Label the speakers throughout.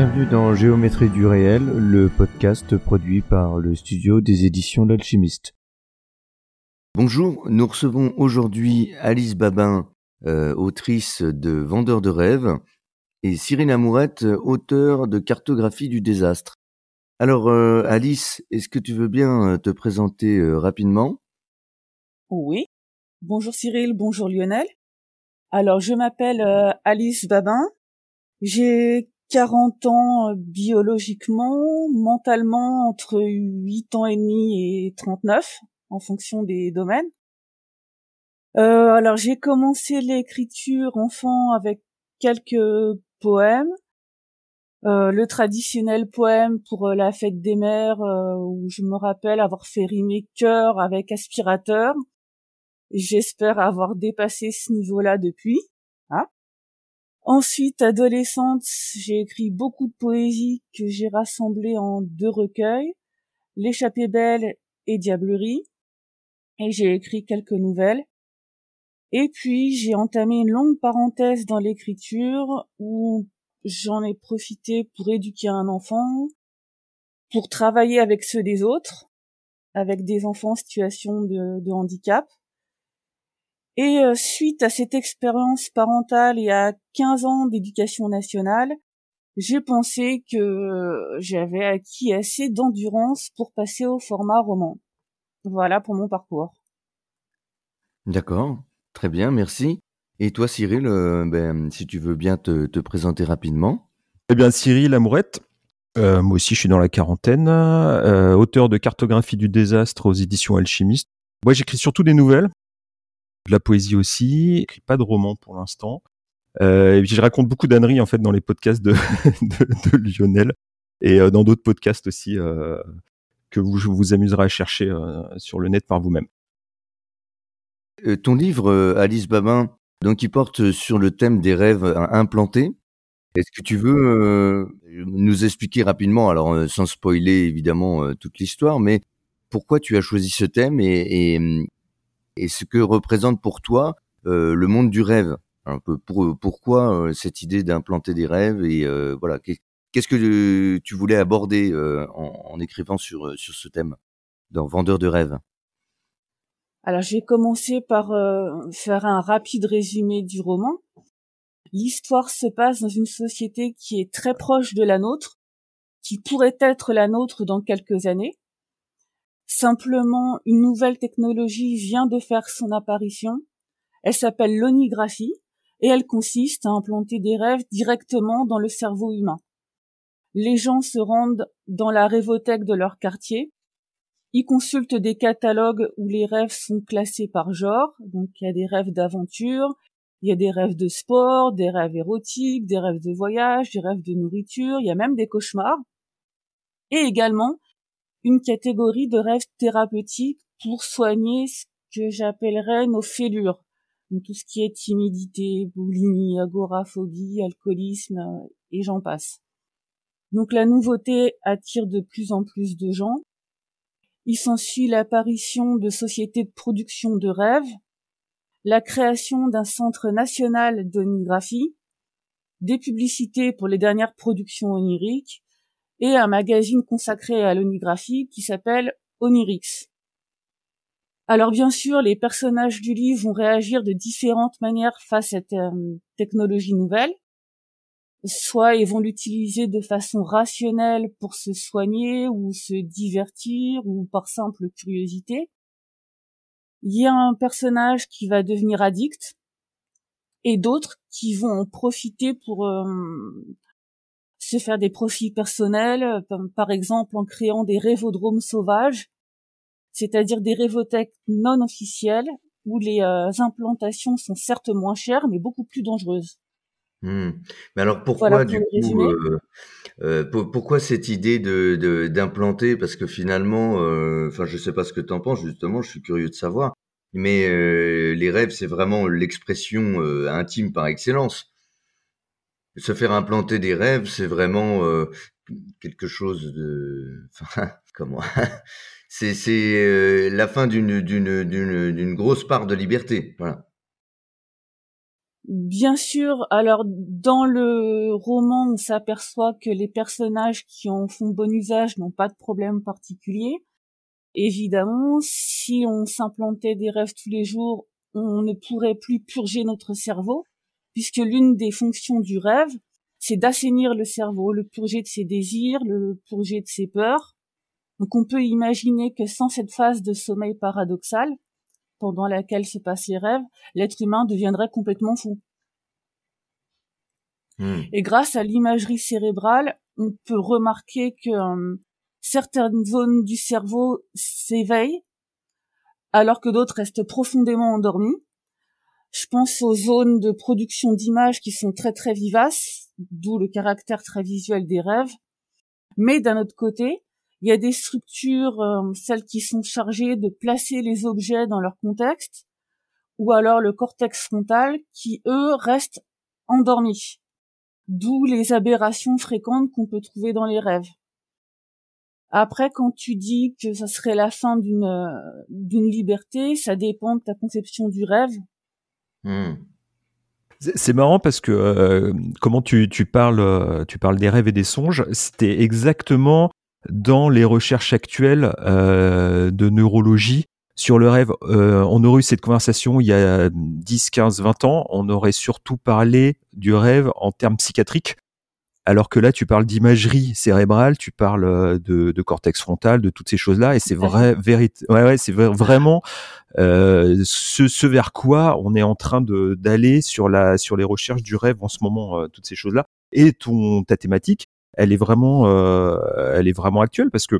Speaker 1: Bienvenue dans Géométrie du réel, le podcast produit par le studio des éditions L'Alchimiste. Bonjour, nous recevons aujourd'hui Alice Babin, euh, autrice de Vendeur de rêves, et Cyril Amourette, auteur de Cartographie du désastre. Alors euh, Alice, est-ce que tu veux bien euh, te présenter euh, rapidement?
Speaker 2: Oui. Bonjour Cyril, bonjour Lionel. Alors je m'appelle euh, Alice Babin. J'ai 40 ans euh, biologiquement, mentalement entre 8 ans et demi et 39 en fonction des domaines. Euh, alors j'ai commencé l'écriture enfant avec quelques poèmes. Euh, le traditionnel poème pour euh, la fête des mères où je me rappelle avoir fait rimer cœur avec aspirateur. J'espère avoir dépassé ce niveau-là depuis. Ensuite, adolescente, j'ai écrit beaucoup de poésie que j'ai rassemblées en deux recueils, L'échappée belle et Diablerie, et j'ai écrit quelques nouvelles. Et puis, j'ai entamé une longue parenthèse dans l'écriture où j'en ai profité pour éduquer un enfant, pour travailler avec ceux des autres, avec des enfants en situation de handicap. Et euh, suite à cette expérience parentale et à 15 ans d'éducation nationale, j'ai pensé que j'avais acquis assez d'endurance pour passer au format roman. Voilà pour mon parcours.
Speaker 1: D'accord, très bien, merci. Et toi Cyril, euh, ben, si tu veux bien te, te présenter rapidement.
Speaker 3: Eh bien, Cyril Amourette, euh, moi aussi je suis dans la quarantaine, euh, auteur de Cartographie du désastre aux éditions Alchimiste. Moi j'écris surtout des nouvelles, de la poésie aussi, pas de romans pour l'instant. Euh, et puis je raconte beaucoup d'âneries en fait dans les podcasts de, Lionel et euh, dans d'autres podcasts aussi euh, que vous vous amuserez à chercher sur le net par vous-même.
Speaker 1: Ton livre, Alice Babin, donc il porte sur le thème des rêves implantés. Est-ce que tu veux nous expliquer rapidement, alors sans spoiler évidemment toute l'histoire, mais pourquoi tu as choisi ce thème et, et, et ce que représente pour toi euh, le monde du rêve un peu pour, pourquoi euh, cette idée d'implanter des rêves et euh, voilà qu'est- qu'est-ce que euh, tu voulais aborder euh, en, écrivant sur euh, ce thème dans Vendeur de rêves?
Speaker 2: Alors j'ai commencé par euh, faire un rapide résumé du roman. L'histoire se passe dans une société qui est très proche de la nôtre, qui pourrait être la nôtre dans quelques années. Simplement, une nouvelle technologie vient de faire son apparition. Elle s'appelle l'onigraphie et elle consiste à implanter des rêves directement dans le cerveau humain. Les gens se rendent dans la rêvothèque de leur quartier, ils consultent des catalogues où les rêves sont classés par genre. Donc il y a des rêves d'aventure, il y a des rêves de sport, des rêves érotiques, des rêves de voyage, des rêves de nourriture, il y a même des cauchemars. Et également une catégorie de rêves thérapeutiques pour soigner ce que j'appellerais nos fêlures. Donc tout ce qui est timidité, boulimie, agoraphobie, alcoolisme, euh, et j'en passe. Donc la nouveauté attire de plus en plus de gens. Il s'ensuit l'apparition de sociétés de production de rêves, la création d'un centre national d'onigraphie, des publicités pour les dernières productions oniriques et un magazine consacré à l'onigraphie qui s'appelle Onirix. Alors bien sûr, les personnages du livre vont réagir de différentes manières face à cette euh, technologie nouvelle. Soit ils vont l'utiliser de façon rationnelle pour se soigner ou se divertir ou par simple curiosité. Il y a un personnage qui va devenir addict et d'autres qui vont en profiter pour euh, se faire des profits personnels, euh, par exemple en créant des rêvodromes sauvages, c'est-à-dire des rêvothèques non officielles où les euh, implantations sont certes moins chères mais beaucoup plus dangereuses.
Speaker 1: Hmm. Mais alors pourquoi
Speaker 2: Voilà pour
Speaker 1: du
Speaker 2: le
Speaker 1: coup
Speaker 2: résumé.
Speaker 1: euh, Euh, pourquoi cette idée de d'implanter? Parce que finalement, enfin, je sais pas ce que tu en penses. Justement, je suis curieux de savoir. Mais les rêves, c'est vraiment l'expression intime par excellence. Se faire implanter des rêves, c'est vraiment quelque chose de, enfin, comment C'est c'est la fin d'une grosse part de liberté. Voilà.
Speaker 2: Bien sûr, alors dans le roman, on s'aperçoit que les personnages qui en font bon usage n'ont pas de problème particulier. Évidemment, si on s'implantait des rêves tous les jours, on ne pourrait plus purger notre cerveau, puisque l'une des fonctions du rêve, c'est d'assainir le cerveau, le purger de ses désirs, le purger de ses peurs. Donc on peut imaginer que sans cette phase de sommeil paradoxal, pendant laquelle se passent les rêves, l'être humain deviendrait complètement fou. Hmm. Et grâce à l'imagerie cérébrale, on peut remarquer que euh, certaines zones du cerveau s'éveillent, alors que d'autres restent profondément endormies. Je pense aux zones de production d'images qui sont très très vivaces, d'où le caractère très visuel des rêves. Mais d'un autre côté, il y a des structures, euh, celles qui sont chargées de placer les objets dans leur contexte, ou alors le cortex frontal, qui eux restent endormis. D'où les aberrations fréquentes qu'on peut trouver dans les rêves. Après, quand tu dis que ça serait la fin d'une euh, d'une liberté, ça dépend de ta conception du rêve.
Speaker 3: Hmm. C'est marrant parce que euh, comment tu, parles tu parles des rêves et des songes, c'était exactement dans les recherches actuelles euh, de neurologie sur le rêve. Euh, on aurait eu cette conversation il y a 10, 15, 20 ans. On aurait surtout parlé du rêve en termes psychiatriques. Alors que là, tu parles d'imagerie cérébrale, tu parles euh, de, de, cortex frontal, de toutes ces choses-là, et c'est vrai, vérité, ouais, ouais, c'est vraiment euh, ce, ce, vers quoi on est en train d'aller sur la sur les recherches du rêve en ce moment, euh, toutes ces choses-là. Et ton ta thématique, elle est vraiment, euh, elle est vraiment actuelle parce que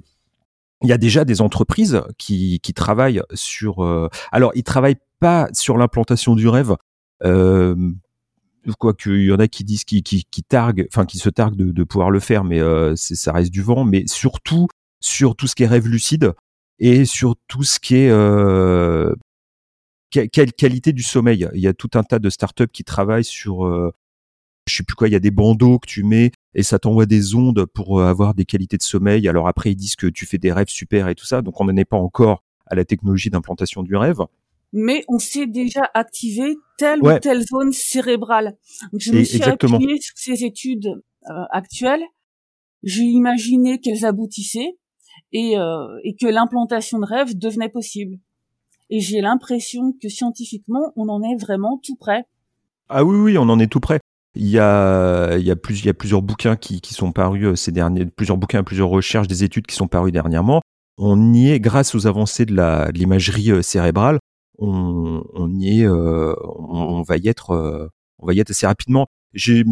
Speaker 3: il y a déjà des entreprises qui, qui travaillent sur. Alors, ils travaillent pas sur l'implantation du rêve. Euh, quoi qu'il y en a qui disent qui, qui, qui targuent, enfin qui se targuent de, de pouvoir le faire, mais euh, ça reste du vent. Mais surtout sur tout ce qui est rêve lucide et sur tout ce qui est euh, quelle qualité du sommeil. Il y a tout un tas de startups qui travaillent sur euh, je sais plus quoi, il y a des bandeaux que tu mets et ça t'envoie des ondes pour euh, avoir des qualités de sommeil. Alors après, ils disent que tu fais des rêves super et tout ça. Donc on n'en est pas encore à la technologie d'implantation du rêve.
Speaker 2: Mais on sait déjà activer telle ou telle zone cérébrale. Donc je me suis appuyé sur ces études euh, actuelles. J'ai imaginé qu'elles aboutissaient et, euh, et que l'implantation de rêve devenait possible. Et j'ai l'impression que scientifiquement, on en est vraiment tout près.
Speaker 3: Ah oui, oui, on en est tout près. Il y a, il y a, plus, il y a plusieurs bouquins qui, qui sont parus euh, ces derniers, plusieurs bouquins, plusieurs recherches, des études qui sont parues dernièrement. On y est, grâce aux avancées de l'imagerie cérébrale, on, on y est, euh, on, va y être, on va y être assez rapidement. Je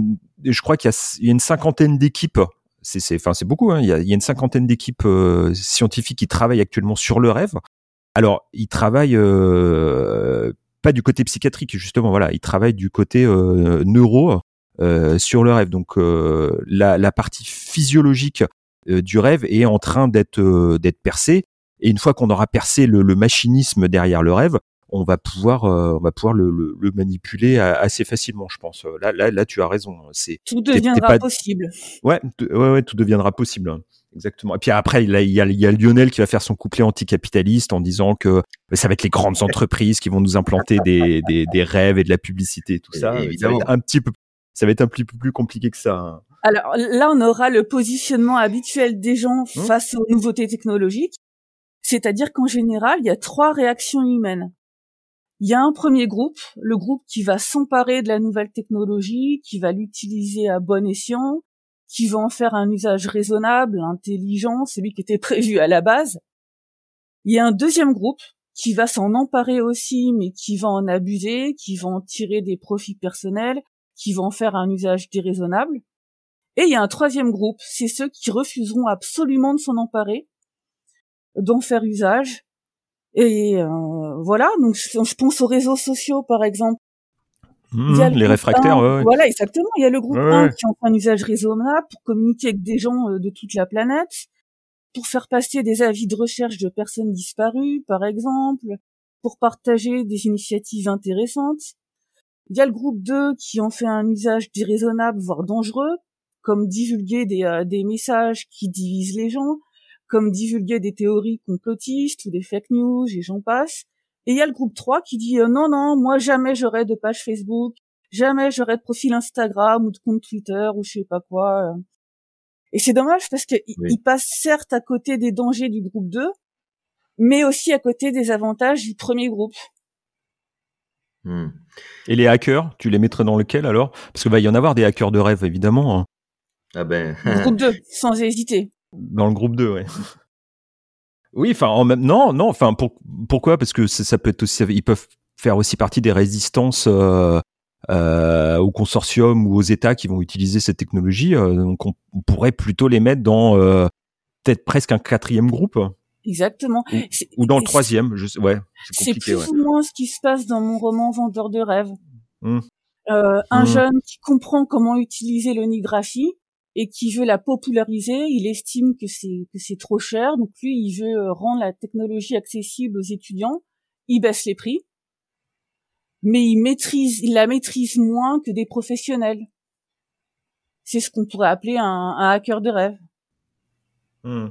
Speaker 3: crois qu'il y y a une cinquantaine d'équipes. C'est, enfin, c'est beaucoup. Hein, il, y a, il y a une cinquantaine d'équipes scientifiques qui travaillent actuellement sur le rêve. Alors, ils travaillent pas du côté psychiatrique justement voilà ils travaillent du côté euh, neuro euh, sur le rêve. Donc euh, la, la, partie physiologique euh, du rêve est en train d'être d'être percée. Et une fois qu'on aura percé le, le, machinisme derrière le rêve, on va pouvoir on va pouvoir le, le, le, manipuler assez facilement, je pense. Là, là, là, tu as raison.
Speaker 2: C'est tout deviendra possible.
Speaker 3: Ouais, ouais, ouais, tout deviendra possible. Hein. Exactement. Et puis après, il y, a, il, y a, Lionel qui va faire son couplet anticapitaliste en disant que ça va être les grandes entreprises qui vont nous implanter des, des, des rêves et de la publicité, tout ça. Ça va être un petit peu ça va être un petit peu plus compliqué que ça. Hein.
Speaker 2: Alors là, on aura le positionnement habituel des gens mmh. face aux nouveautés technologiques, c'est-à-dire qu'en général, il y a trois réactions humaines. Il y a un premier groupe, le groupe qui va s'emparer de la nouvelle technologie, qui va l'utiliser à bon escient, qui va en faire un usage raisonnable, intelligent, celui qui était prévu à la base. Il y a un deuxième groupe qui va s'en emparer aussi, mais qui va en abuser, qui va en tirer des profits personnels, qui vont faire un usage déraisonnable. Et il y a un troisième groupe, c'est ceux qui refuseront absolument de s'en emparer, d'en faire usage. Et euh, voilà, donc je pense aux réseaux sociaux par exemple.
Speaker 3: Mmh,
Speaker 2: Il y a le
Speaker 3: les réfractaires,
Speaker 2: 1,
Speaker 3: ouais, ouais.
Speaker 2: Voilà, exactement. Il y a le groupe
Speaker 3: Ouais,
Speaker 2: 1
Speaker 3: ouais.
Speaker 2: qui en fait un usage raisonnable pour communiquer avec des gens euh, de toute la planète, pour faire passer des avis de recherche de personnes disparues, par exemple, pour partager des initiatives intéressantes. Il y a le groupe 2 qui en fait un usage déraisonnable, voire dangereux, comme divulguer des, euh, des messages qui divisent les gens, comme divulguer des théories complotistes ou des fake news, et j'en passe. Et il y a le groupe 3 qui dit euh, non, non, moi jamais j'aurai de page Facebook, jamais j'aurai de profil Instagram ou de compte Twitter ou je sais pas quoi. euh. Et c'est dommage parce qu'il
Speaker 1: Oui.
Speaker 2: il passe certes à côté des dangers du groupe 2, mais aussi à côté des avantages du premier groupe.
Speaker 1: Hmm.
Speaker 3: Et les hackers, tu les mettrais dans lequel alors? Parce que va y en avoir des hackers de rêve, évidemment, hein,
Speaker 1: Ah ben,
Speaker 2: Le groupe 2, sans hésiter.
Speaker 3: Dans le groupe 2, ouais. Oui, enfin, en même non, non, enfin, pour- pourquoi? Parce que ça, ça peut être aussi, ils peuvent faire aussi partie des résistances euh, euh, au consortium ou aux États qui vont utiliser cette technologie. euh, donc, on, on pourrait plutôt les mettre dans euh, peut-être presque un quatrième groupe
Speaker 2: Exactement.
Speaker 3: Ou- dans le troisième. Je sais, ouais, c'est
Speaker 2: plus
Speaker 3: Ouais.
Speaker 2: ou moins ce qui se passe dans mon roman Vendeur de rêves. Euh, un
Speaker 3: Hmm.
Speaker 2: jeune qui comprend comment utiliser l'onigraphie et qui veut la populariser, il estime que c'est que c'est trop cher, donc lui il veut euh, rendre la technologie accessible aux étudiants. Il baisse les prix, mais il maîtrise, il la maîtrise moins que des professionnels. C'est ce qu'on pourrait appeler un, hacker de rêve.
Speaker 3: Hmm.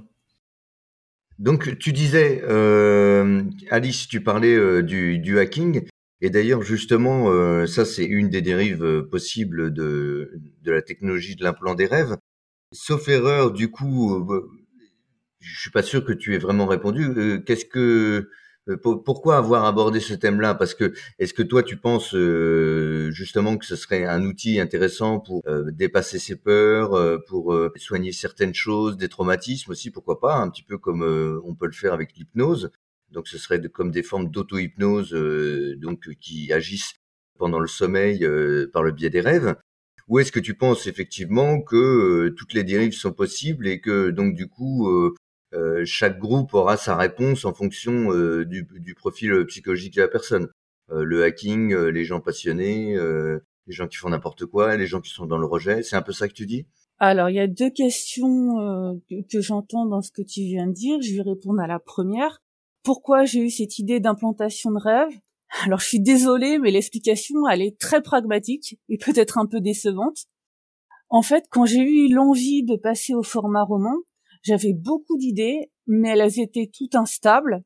Speaker 1: Donc tu disais, euh, Alice, tu parlais euh, du hacking, et d'ailleurs justement, euh, ça c'est une des dérives euh, possibles de, de la technologie de l'implant des rêves. Sauf erreur, du coup, euh, je suis pas sûr que tu aies vraiment répondu. Euh, Qu'est-ce que, euh, pour- pourquoi avoir abordé ce thème-là? Parce que est-ce que toi tu penses justement que ce serait un outil intéressant pour dépasser ses peurs, pour soigner certaines choses, des traumatismes aussi, pourquoi pas, un petit peu comme on peut le faire avec l'hypnose. Donc ce serait comme des formes d'auto-hypnose euh, donc qui agissent pendant le sommeil euh, par le biais des rêves. Ou est-ce que tu penses effectivement que euh, toutes les dérives sont possibles et que donc du coup euh, euh, chaque groupe aura sa réponse en fonction euh, du, profil psychologique de la personne? Euh, le hacking, euh, les gens passionnés, euh, les gens qui font n'importe quoi, les gens qui sont dans le rejet, c'est un peu ça que tu dis?
Speaker 2: Alors, il y a deux questions euh, que, que j'entends dans ce que tu viens de dire. Je vais répondre à la première. Pourquoi j'ai eu cette idée d'implantation de rêve Alors, je suis désolée, mais l'explication, elle est très pragmatique et peut-être un peu décevante. En fait, quand j'ai eu l'envie de passer au format roman, j'avais beaucoup d'idées, mais elles étaient toutes instables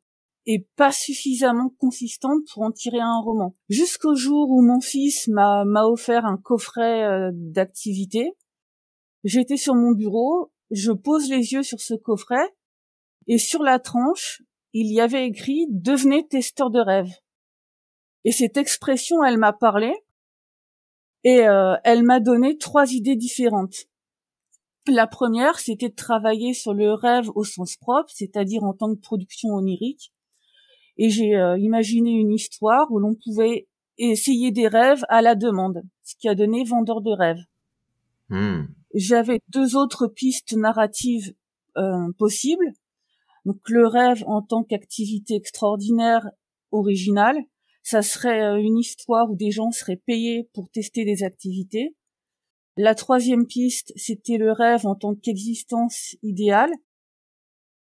Speaker 2: et pas suffisamment consistantes pour en tirer un roman. Jusqu'au jour où mon fils m'a offert un coffret euh, d'activités J'étais sur mon bureau, je pose les yeux sur ce coffret, et sur la tranche, il y avait écrit Devenez testeur de rêve. Et cette expression, elle m'a parlé, et euh, elle m'a donné trois idées différentes. La première, c'était de travailler sur le rêve au sens propre, c'est-à-dire en tant que production onirique. Et j'ai euh, imaginé une histoire où l'on pouvait essayer des rêves à la demande, ce qui a donné Vendeur de rêves
Speaker 1: Hmm.
Speaker 2: j'avais deux autres pistes narratives euh, possibles. Donc le rêve en tant qu'activité extraordinaire, originale, ça serait euh, une histoire où des gens seraient payés pour tester des activités. La troisième piste, c'était le rêve en tant qu'existence idéale,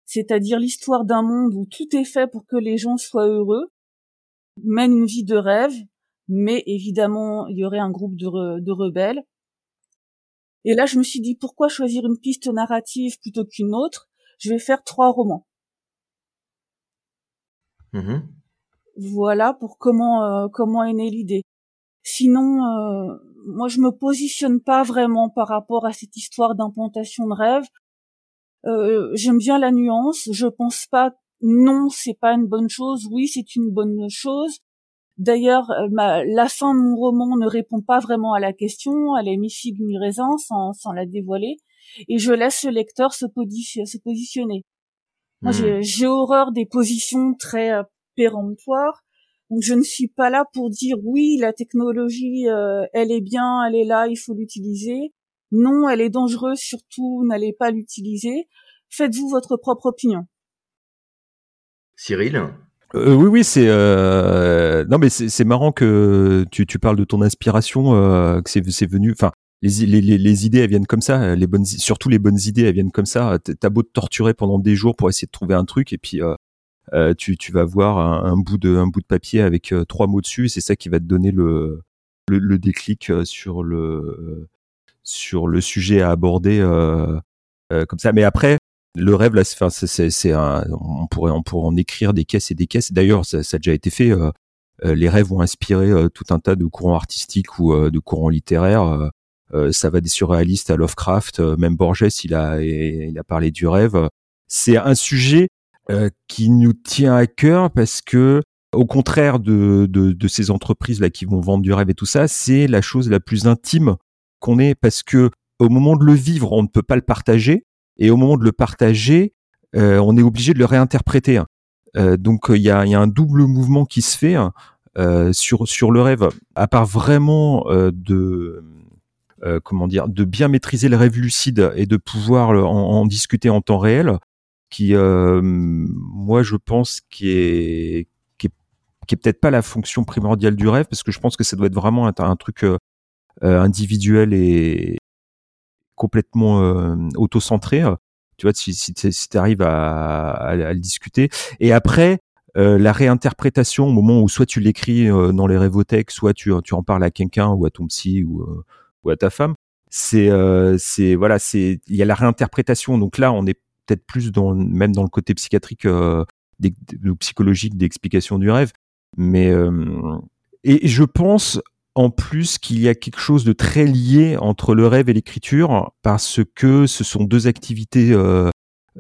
Speaker 2: c'est-à-dire l'histoire d'un monde où tout est fait pour que les gens soient heureux, mènent une vie de rêve, mais évidemment, il y aurait un groupe de, de rebelles. Et là, je me suis dit, pourquoi choisir une piste narrative plutôt qu'une autre? Je vais faire trois romans.
Speaker 1: Mhm.
Speaker 2: Voilà pour comment euh, comment est née l'idée. Sinon, euh, moi, je me positionne pas vraiment par rapport à cette histoire d'implantation de rêve. Euh, J'aime bien la nuance. Je pense pas. Non, c'est pas une bonne chose. Oui, c'est une bonne chose. D'ailleurs, euh, la fin de mon roman ne répond pas vraiment à la question. Elle est mi figue mi raisin, sans, sans la dévoiler, et je laisse le lecteur se, positionner. Moi,
Speaker 1: Hmm.
Speaker 2: j'ai- j'ai horreur des positions très euh, péremptoires. Donc, je ne suis pas là pour dire oui, la technologie, euh, elle est bien, elle est là, il faut l'utiliser. Non, elle est dangereuse, surtout, n'allez pas l'utiliser. Faites-vous votre propre opinion.
Speaker 1: Cyril?
Speaker 3: Euh, oui, oui, c'est euh, non, mais c'est marrant que tu, tu parles de ton inspiration, euh, que c'est venu. Enfin, les, idées elles viennent comme ça, les bonnes, surtout les bonnes idées elles viennent comme ça. T'as beau te torturer pendant des jours pour essayer de trouver un truc, et puis euh, tu, tu vas voir un, bout de papier avec trois mots dessus, c'est ça qui va te donner le le, déclic sur le sujet à aborder comme ça. Mais après, le rêve là c'est on pourrait en écrire des caisses et des caisses d'ailleurs ça, ça, a déjà été fait euh, euh, les rêves ont inspiré euh, tout un tas de courants artistiques ou de courants littéraires ça va des surréalistes à Lovecraft même Borges il a il a parlé du rêve c'est un sujet qui nous tient à cœur parce que au contraire de, de, de ces entreprises là qui vont vendre du rêve et tout ça c'est la chose la plus intime qu'on ait parce que au moment de le vivre on ne peut pas le partager et au moment de le partager, euh, on est obligé de le réinterpréter. Hein. Euh, donc il y a, y a, un double mouvement qui se fait hein, euh, sur sur le rêve. À part vraiment de comment dire, de bien maîtriser le rêve lucide et de pouvoir en, discuter en temps réel, qui moi je pense qui est qui est, est peut-être pas la fonction primordiale du rêve parce que je pense que ça doit être vraiment un, un truc individuel et, complètement euh, auto-centré. Tu vois, si, si tu arrives à, à, le discuter. Et après, euh, la réinterprétation au moment où soit tu l'écris euh, dans les rêvothèques, soit tu, tu en parles à quelqu'un ou à ton psy ou, ou à ta femme, c'est c'est voilà, c'est il y a la réinterprétation. Donc là, on est peut-être plus dans même dans le côté psychiatrique euh, ou psychologique d'explication du rêve. Mais et je pense en plus qu'il y a quelque chose de très lié entre le rêve et l'écriture parce que ce sont deux activités euh,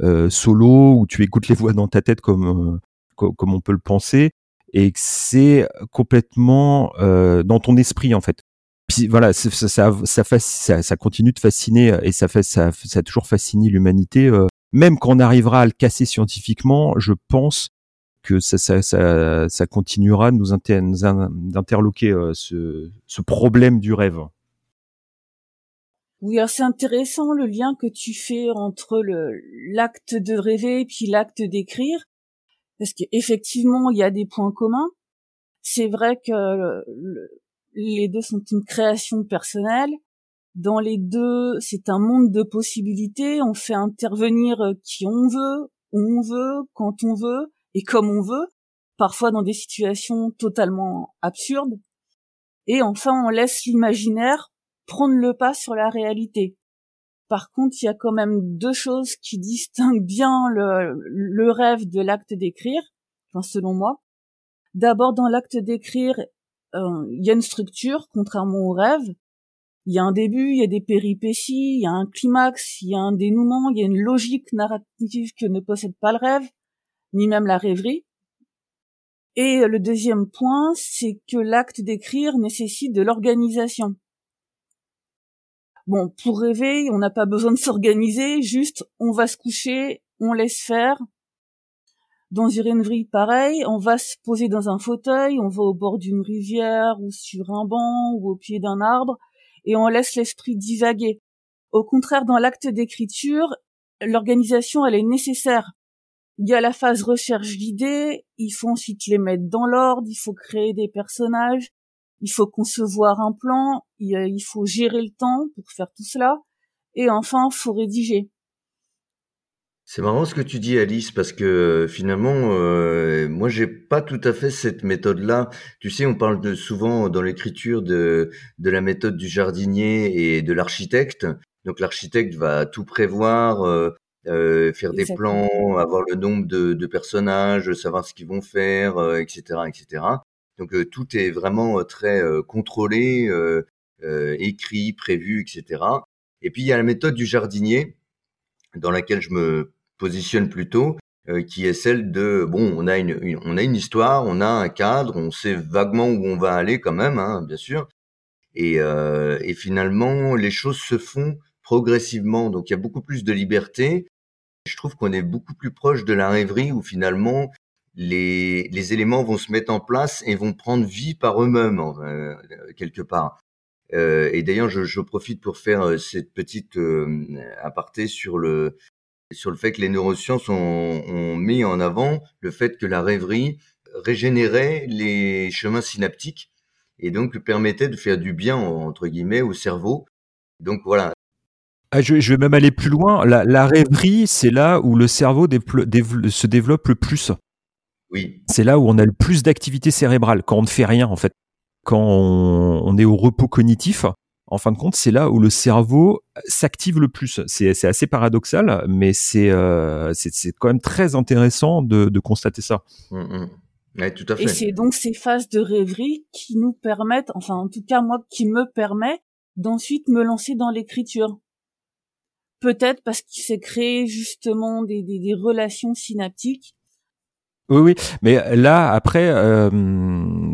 Speaker 3: euh, solo où tu écoutes les voix dans ta tête comme euh, comme on peut le penser et que c'est complètement dans ton esprit en fait. Puis voilà, ça ça, ça, ça, continue de fasciner et ça, fait, ça, ça a toujours fasciné l'humanité. même quand on arrivera à le casser scientifiquement, je pense que ça, ça, ça, ça continuera de nous, d'interloquer euh, ce, ce problème du rêve.
Speaker 2: Oui, c'est intéressant le lien que tu fais entre le l'acte de rêver et puis l'acte d'écrire, parce qu'effectivement il y a des points communs. C'est vrai que les deux sont une création personnelle. Dans les deux, c'est un monde de possibilités. On fait intervenir qui on veut, où on veut, quand on veut et comme on veut, parfois dans des situations totalement absurdes. Et enfin, on laisse l'imaginaire prendre le pas sur la réalité. Par contre, il y a quand même deux choses qui distinguent bien le, rêve de l'acte d'écrire, enfin selon moi. D'abord, dans l'acte d'écrire, euh, il y a une structure, contrairement au rêve. Il y a un début, il y a des péripéties, il y a un climax, il y a un dénouement, il y a une logique narrative que ne possède pas le rêve ni même la rêverie. Et le deuxième point, c'est que l'acte d'écrire nécessite de l'organisation. Bon, pour rêver, on n'a pas besoin de s'organiser, juste on va se coucher, on laisse faire. Dans une rêverie pareil, on va se poser dans un fauteuil, on va au bord d'une rivière ou sur un banc ou au pied d'un arbre et on laisse l'esprit divaguer. Au contraire, dans l'acte d'écriture, l'organisation elle est nécessaire il y a la phase recherche d'idées, il faut ensuite les mettre dans l'ordre, il faut créer des personnages, il faut concevoir un plan, il faut gérer le temps pour faire tout cela, et enfin, il faut rédiger.
Speaker 1: C'est marrant ce que tu dis, Alice, parce que finalement, euh, moi, j'ai pas tout à fait cette méthode-là. Tu sais, on parle de, souvent dans l'écriture de, de la méthode du jardinier et de l'architecte. Donc l'architecte va tout prévoir, euh, euh, faire des plans, avoir le nombre de, de personnages, savoir ce qu'ils vont faire, etc., euh, etc. Donc euh, tout est vraiment très contrôlé, écrit, prévu, etc. Et puis il y a la méthode du jardinier, dans laquelle je me positionne plutôt, qui est celle de bon, on a une, on a une histoire, on a un cadre, on sait vaguement où on va aller quand même, hein, bien sûr. Et, et finalement, les choses se font progressivement. Donc il y a beaucoup plus de liberté. Je trouve qu'on est beaucoup plus proche de la rêverie où finalement les, les éléments vont se mettre en place et vont prendre vie par eux-mêmes euh, quelque part. Euh, et d'ailleurs, je, je, profite pour faire euh, cette petite euh, aparté sur le sur le fait que les neurosciences ont, ont, mis en avant le fait que la rêverie régénérait les chemins synaptiques et donc permettait de faire du bien entre guillemets au cerveau. Donc voilà.
Speaker 3: Ah, je, je, vais même aller plus loin. La, la rêverie, c'est là où le cerveau se développe le plus.
Speaker 1: Oui.
Speaker 3: C'est là où on a le plus d'activité cérébrale quand on ne fait rien en fait. Quand on, on est au repos cognitif, en fin de compte, c'est là où le cerveau s'active le plus. C'est assez paradoxal, mais euh, c'est quand même très intéressant de, de constater ça.
Speaker 1: Mmh, mmh. Ouais, tout à fait.
Speaker 2: Et c'est donc ces phases de rêverie qui nous permettent, enfin en tout cas moi, qui me permet d'ensuite me lancer dans l'écriture. Peut-être parce qu'il s'est créé justement des, des, des relations synaptiques
Speaker 3: oui, oui, mais là après, euh,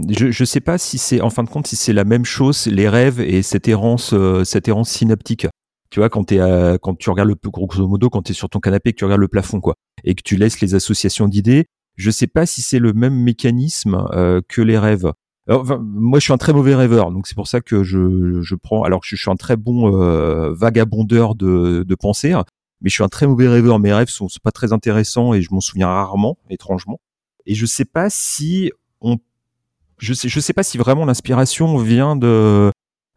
Speaker 3: je je sais pas si c'est en fin de compte si c'est la même chose les rêves et cette errance euh, cette errance synaptique. Tu vois quand t'es quand tu regardes le grosso modo quand tu es sur ton canapé que tu regardes le plafond quoi et que tu laisses les associations d'idées, je sais pas si c'est le même mécanisme euh, que les rêves. moi, je suis un très mauvais rêveur, donc c'est pour ça que je, je prends. Alors que je suis un très bon euh, vagabondeur de, de pensée, hein, mais je suis un très mauvais rêveur. Mes rêves sont, sont pas très intéressants et je m'en souviens rarement, étrangement. Et je sais pas si on, je sais, je sais pas si vraiment l'inspiration vient de,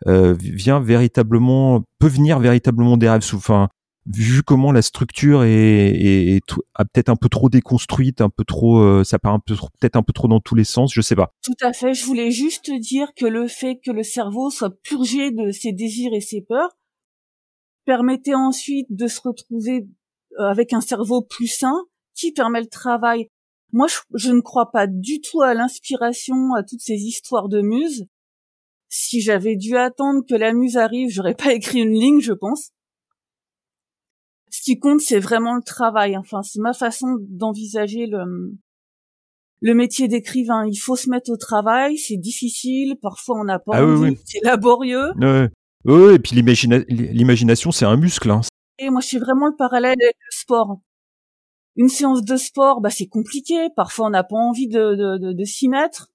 Speaker 3: euh, vient véritablement, peut venir véritablement des rêves. Enfin, vu comment la structure est, est, peut-être un peu trop déconstruite, un peu trop, euh, ça part un peu peut-être un peu trop dans tous les sens, je sais pas.
Speaker 2: Tout à fait. Je voulais juste dire que le fait que le cerveau soit purgé de ses désirs et ses peurs permettait ensuite de se retrouver euh, avec un cerveau plus sain qui permet le travail. Moi, je, ne crois pas du tout à l'inspiration, à toutes ces histoires de muses. Si j'avais dû attendre que la muse arrive, j'aurais pas écrit une ligne, je pense. Ce qui compte, c'est vraiment le travail. Enfin, c'est ma façon d'envisager le, le métier d'écrivain. Il faut se mettre au travail, c'est difficile, parfois on n'a pas ah envie, c'est laborieux.
Speaker 3: Oui, et puis l'imagination, c'est un muscle. Hein.
Speaker 2: Et moi, je suis vraiment le parallèle avec le sport. Une séance de sport, bah, c'est compliqué. Parfois, on n'a pas envie de, de, s'y mettre.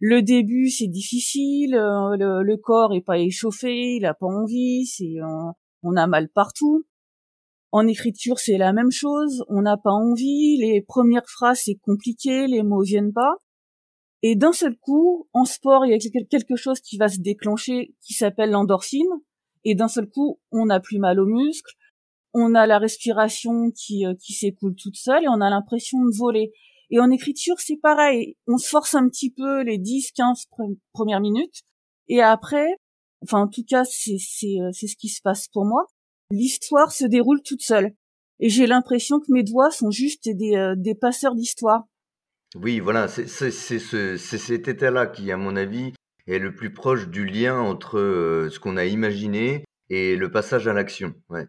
Speaker 2: Le début, c'est difficile. Euh, le, corps est pas échauffé, il a pas envie. C'est, euh, on a mal partout. En écriture, c'est la même chose. On n'a pas envie. Les premières phrases, c'est compliqué. Les mots viennent pas. Et d'un seul coup, en sport, il y a quelque chose qui va se déclencher qui s'appelle l'endorphine. Et d'un seul coup, on n'a plus mal aux muscles, on a la respiration qui, euh, qui s'écoule toute seule et on a l'impression de voler. Et en écriture, c'est pareil. On se force un petit peu les 10, 15 premières minutes. Et après, enfin, en tout cas, c'est, c'est, euh, c'est ce qui se passe pour moi. L'histoire se déroule toute seule. Et j'ai l'impression que mes doigts sont juste des, euh, des passeurs d'histoire.
Speaker 1: Oui, voilà, c'est cet état-là qui, à mon avis, est le plus proche du lien entre euh, ce qu'on a imaginé et le passage à l'action. Ouais.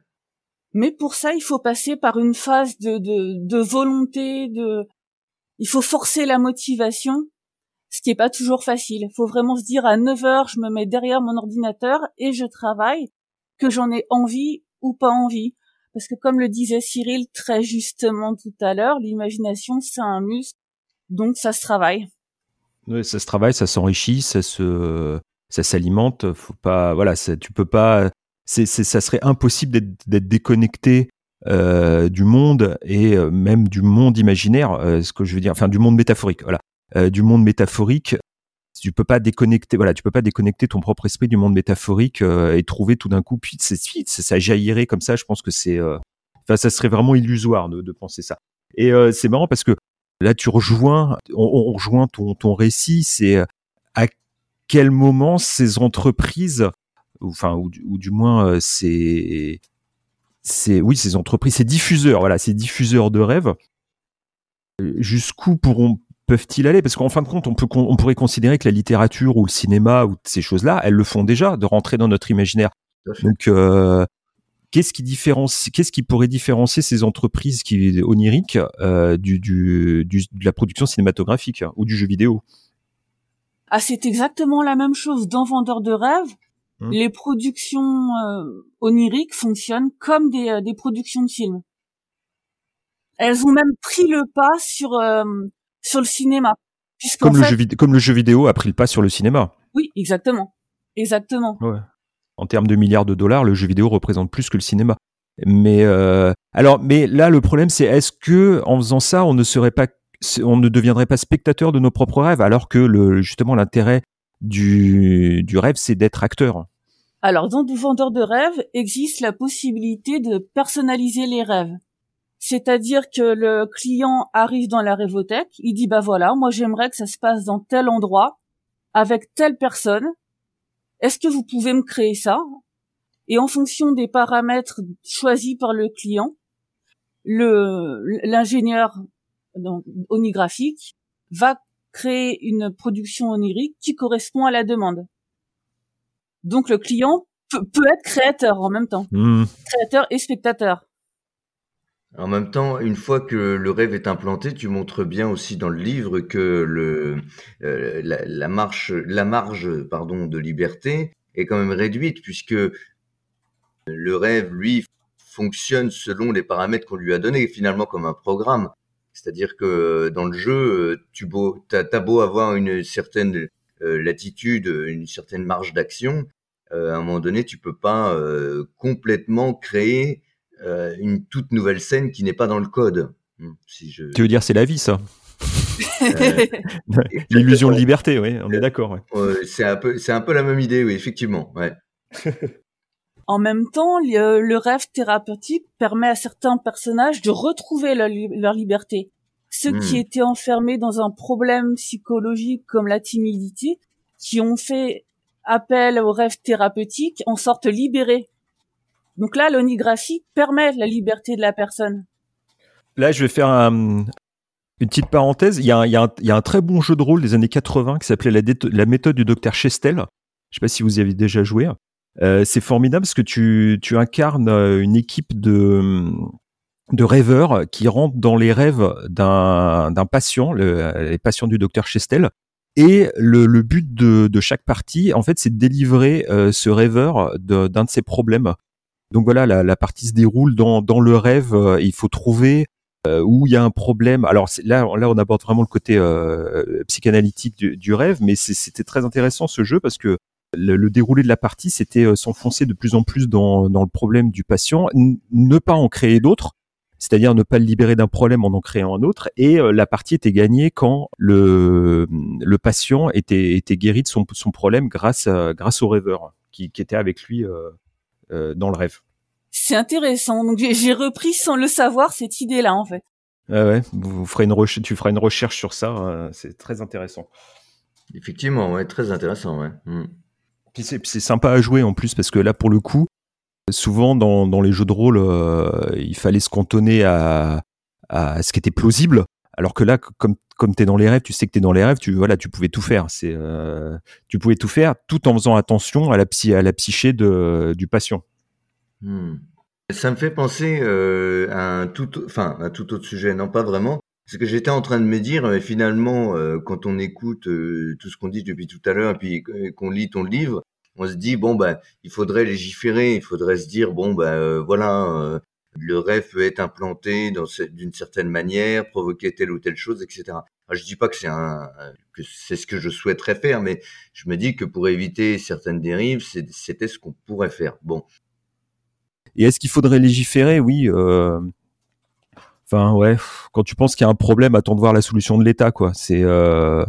Speaker 2: Mais pour ça, il faut passer par une phase de, de, de volonté, de, il faut forcer la motivation, ce qui est pas toujours facile. Il faut vraiment se dire à 9 heures, je me mets derrière mon ordinateur et je travaille, que j'en ai envie ou pas envie. Parce que comme le disait Cyril très justement tout à l'heure, l'imagination, c'est un muscle donc ça se travaille.
Speaker 3: Oui, ça se travaille, ça s'enrichit, ça se, ça s'alimente. Faut pas, voilà, tu peux pas. C'est, ça serait impossible d'être, déconnecté euh, du monde et euh, même du monde imaginaire, euh, ce que je veux dire, enfin du monde métaphorique, voilà, du monde métaphorique. Tu peux pas déconnecter, voilà, tu peux pas déconnecter ton propre esprit du monde métaphorique et trouver tout d'un coup, puis c'est, ça, ça jaillirait comme ça. Je pense que c'est, enfin, ça serait vraiment illusoire de, de penser ça. Et c'est marrant parce que Là, tu rejoins, on, rejoint ton, ton récit, c'est euh, à quel moment ces entreprises, enfin, ou, du moins, euh, ces, c'est oui, ces entreprises, ces diffuseurs, voilà, ces diffuseurs de rêves, euh, jusqu'où pourront peuvent-ils aller? Parce qu'en fin de compte, on, peut, on pourrait considérer que la littérature ou le cinéma ou ces choses-là, elles le font déjà, de rentrer dans notre imaginaire. Donc, Qu'est-ce qui différencie, qu'est-ce qui pourrait différencier ces entreprises qui oniriques euh, du, du, du, de la production cinématographique ou du jeu vidéo?
Speaker 2: Ah, c'est exactement la même chose. Dans Vendeur de rêves, hum. les productions euh, oniriques fonctionnent comme des, euh, des productions de films. Elles ont même pris le pas sur euh, sur le cinéma.
Speaker 3: Comme le, jeu comme le jeu vidéo a pris le pas sur le cinéma.
Speaker 2: Oui, exactement. Exactement.
Speaker 3: Ouais en termes de milliards de dollars, le jeu vidéo représente plus que le cinéma. Mais euh, alors, mais là, le problème, c'est est-ce que en faisant ça, on ne serait pas on ne deviendrait pas spectateur de nos propres rêves, alors que justement l'intérêt du, du rêve, c'est d'être acteur?
Speaker 2: Alors, dans vendeur de rêves, existe la possibilité de personnaliser les rêves. C'est-à-dire que le client arrive dans la rêvothèque, il dit bah voilà, moi j'aimerais que ça se passe dans tel endroit, avec telle personne. Est-ce que vous pouvez me créer ça? Et en fonction des paramètres choisis par le client, le l'ingénieur onographique va créer une production onirique qui correspond à la demande. Donc le client peut, être créateur en même temps, hmm. créateur et spectateur.
Speaker 1: En même temps, une fois que le rêve est implanté, tu montres bien aussi dans le livre que le, euh, la, marche, la marge pardon, de liberté est quand même réduite puisque le rêve, lui, fonctionne selon les paramètres qu'on lui a donnés, finalement comme un programme. C'est-à-dire que dans le jeu, tu beau, as, beau avoir une certaine euh, latitude, une certaine marge d'action, euh, à un moment donné, tu peux pas complètement créer euh, une toute nouvelle scène qui n'est pas dans le code.
Speaker 3: Hmm, si je... Tu veux dire c'est la vie ça euh, L'illusion de liberté, oui, on est d'accord.
Speaker 1: c'est un peu, c'est un peu la même idée, oui, effectivement. Ouais.
Speaker 2: en même temps, le, rêve thérapeutique permet à certains personnages de retrouver leur, liberté. Ceux qui hmm. étaient enfermés dans un problème psychologique comme la timidité, qui ont fait appel au rêve thérapeutique, en sortent libérés. Donc là, l'onigraphie permet la liberté de la personne.
Speaker 3: Là, je vais faire une petite parenthèse. Il y, a, un très bon jeu de rôle des années 80 qui s'appelait la, méthode du docteur Chestel. Je ne sais pas si vous y avez déjà joué. Euh, c'est formidable parce que tu, incarnes euh, une équipe de, rêveurs qui rentrent dans les rêves d'un patient, les patients du docteur Chestel. Et le, but de, chaque partie, en fait, c'est de délivrer euh, ce rêveur d'un de ses problèmes. Donc voilà, la, partie se déroule dans, le rêve. Euh, il faut trouver euh, où il y a un problème. Alors là, là, on aborde vraiment le côté euh, psychanalytique du, rêve, mais c'était très intéressant ce jeu parce que le, déroulé de la partie, c'était s'enfoncer de plus en plus dans, le problème du patient, ne pas en créer d'autres, c'est-à-dire ne pas le libérer d'un problème en en créant un autre. Et la partie était gagnée quand le, patient était, guéri de son, problème grâce, grâce au rêveur qui, était avec lui dans le rêve.
Speaker 2: C'est intéressant. Donc j'ai repris sans le savoir cette idée-là en fait.
Speaker 3: Ah ouais, vous ferez une tu feras une recherche sur ça. Euh, c'est très intéressant.
Speaker 1: Effectivement, ouais, très intéressant, ouais. Mm.
Speaker 3: Puis c'est sympa à jouer en plus parce que là, pour le coup, souvent dans, dans les jeux de rôle, euh, il fallait se cantonner à, à ce qui était plausible. Alors que là, comme comme tu es dans les rêves, tu sais que tu es dans les rêves, tu voilà, tu pouvais tout faire. C'est euh, tu pouvais tout faire tout en faisant attention à la psy, à la psyché de, du patient.
Speaker 1: Hmm. Ça me fait penser euh, à un tout enfin un tout autre sujet, non pas vraiment. Parce que j'étais en train de me dire, euh, finalement, quand on écoute tout ce qu'on dit depuis tout à l'heure, et puis qu'on lit ton livre, on se dit bon ben, il faudrait légiférer, il faudrait se dire bon ben voilà, le rêve peut être implanté d'une certaine manière, provoquer telle ou telle chose, etc. Alors, je dis pas que c'est ce que je souhaiterais faire, mais je me dis que pour éviter certaines dérives, c'était ce qu'on pourrait faire. Bon.
Speaker 3: Et est-ce qu'il faudrait légiférer? Oui. Euh... Enfin, ouais. Quand tu penses qu'il y a un problème, attends de voir la solution de l'État, quoi. C'est euh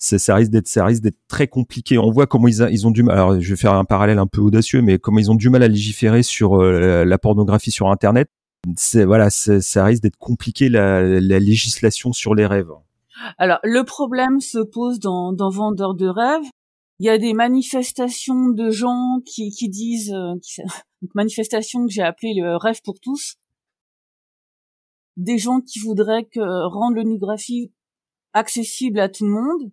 Speaker 3: ça risque d'être ça risque d'être très compliqué. On voit comment ils, ont du mal. Alors, je vais faire un parallèle un peu audacieux, mais comment ils ont du mal à légiférer sur euh, la pornographie sur Internet. C'est voilà, ça risque d'être compliqué la, la, législation sur les rêves.
Speaker 2: Alors, le problème se pose dans, dans Vendeur de rêves. Il y a des manifestations de gens qui, qui disent, euh, qui, manifestation que j'ai appelée le rêve pour tous. Des gens qui voudraient que rendre l'onigraphie accessible à tout le monde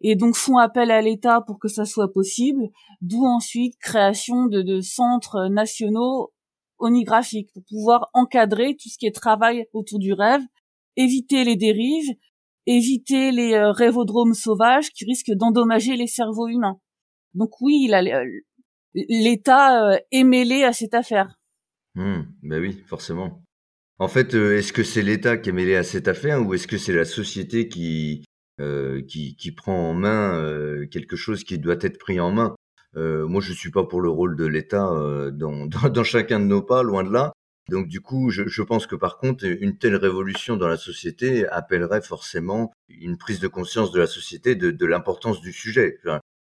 Speaker 2: et donc font appel à l'État pour que ça soit possible, d'où ensuite création de, de centres nationaux onigraphiques pour pouvoir encadrer tout ce qui est travail autour du rêve, éviter les dérives, éviter les euh, rêvodromes sauvages qui risquent d'endommager les cerveaux humains. Donc oui, l'État euh, est mêlé à cette affaire.
Speaker 1: Ben oui, forcément. En fait, euh, est-ce que c'est l'État qui est mêlé à cette affaire ou est-ce que c'est la société qui, euh, qui, qui, prend en main euh, quelque chose qui doit être pris en main. Euh, moi, je suis pas pour le rôle de l'État dans, dans, dans, chacun de nos pas, loin de là. Donc du coup, je, je, pense que par contre, une telle révolution dans la société appellerait forcément une prise de conscience de la société de, de l'importance du sujet.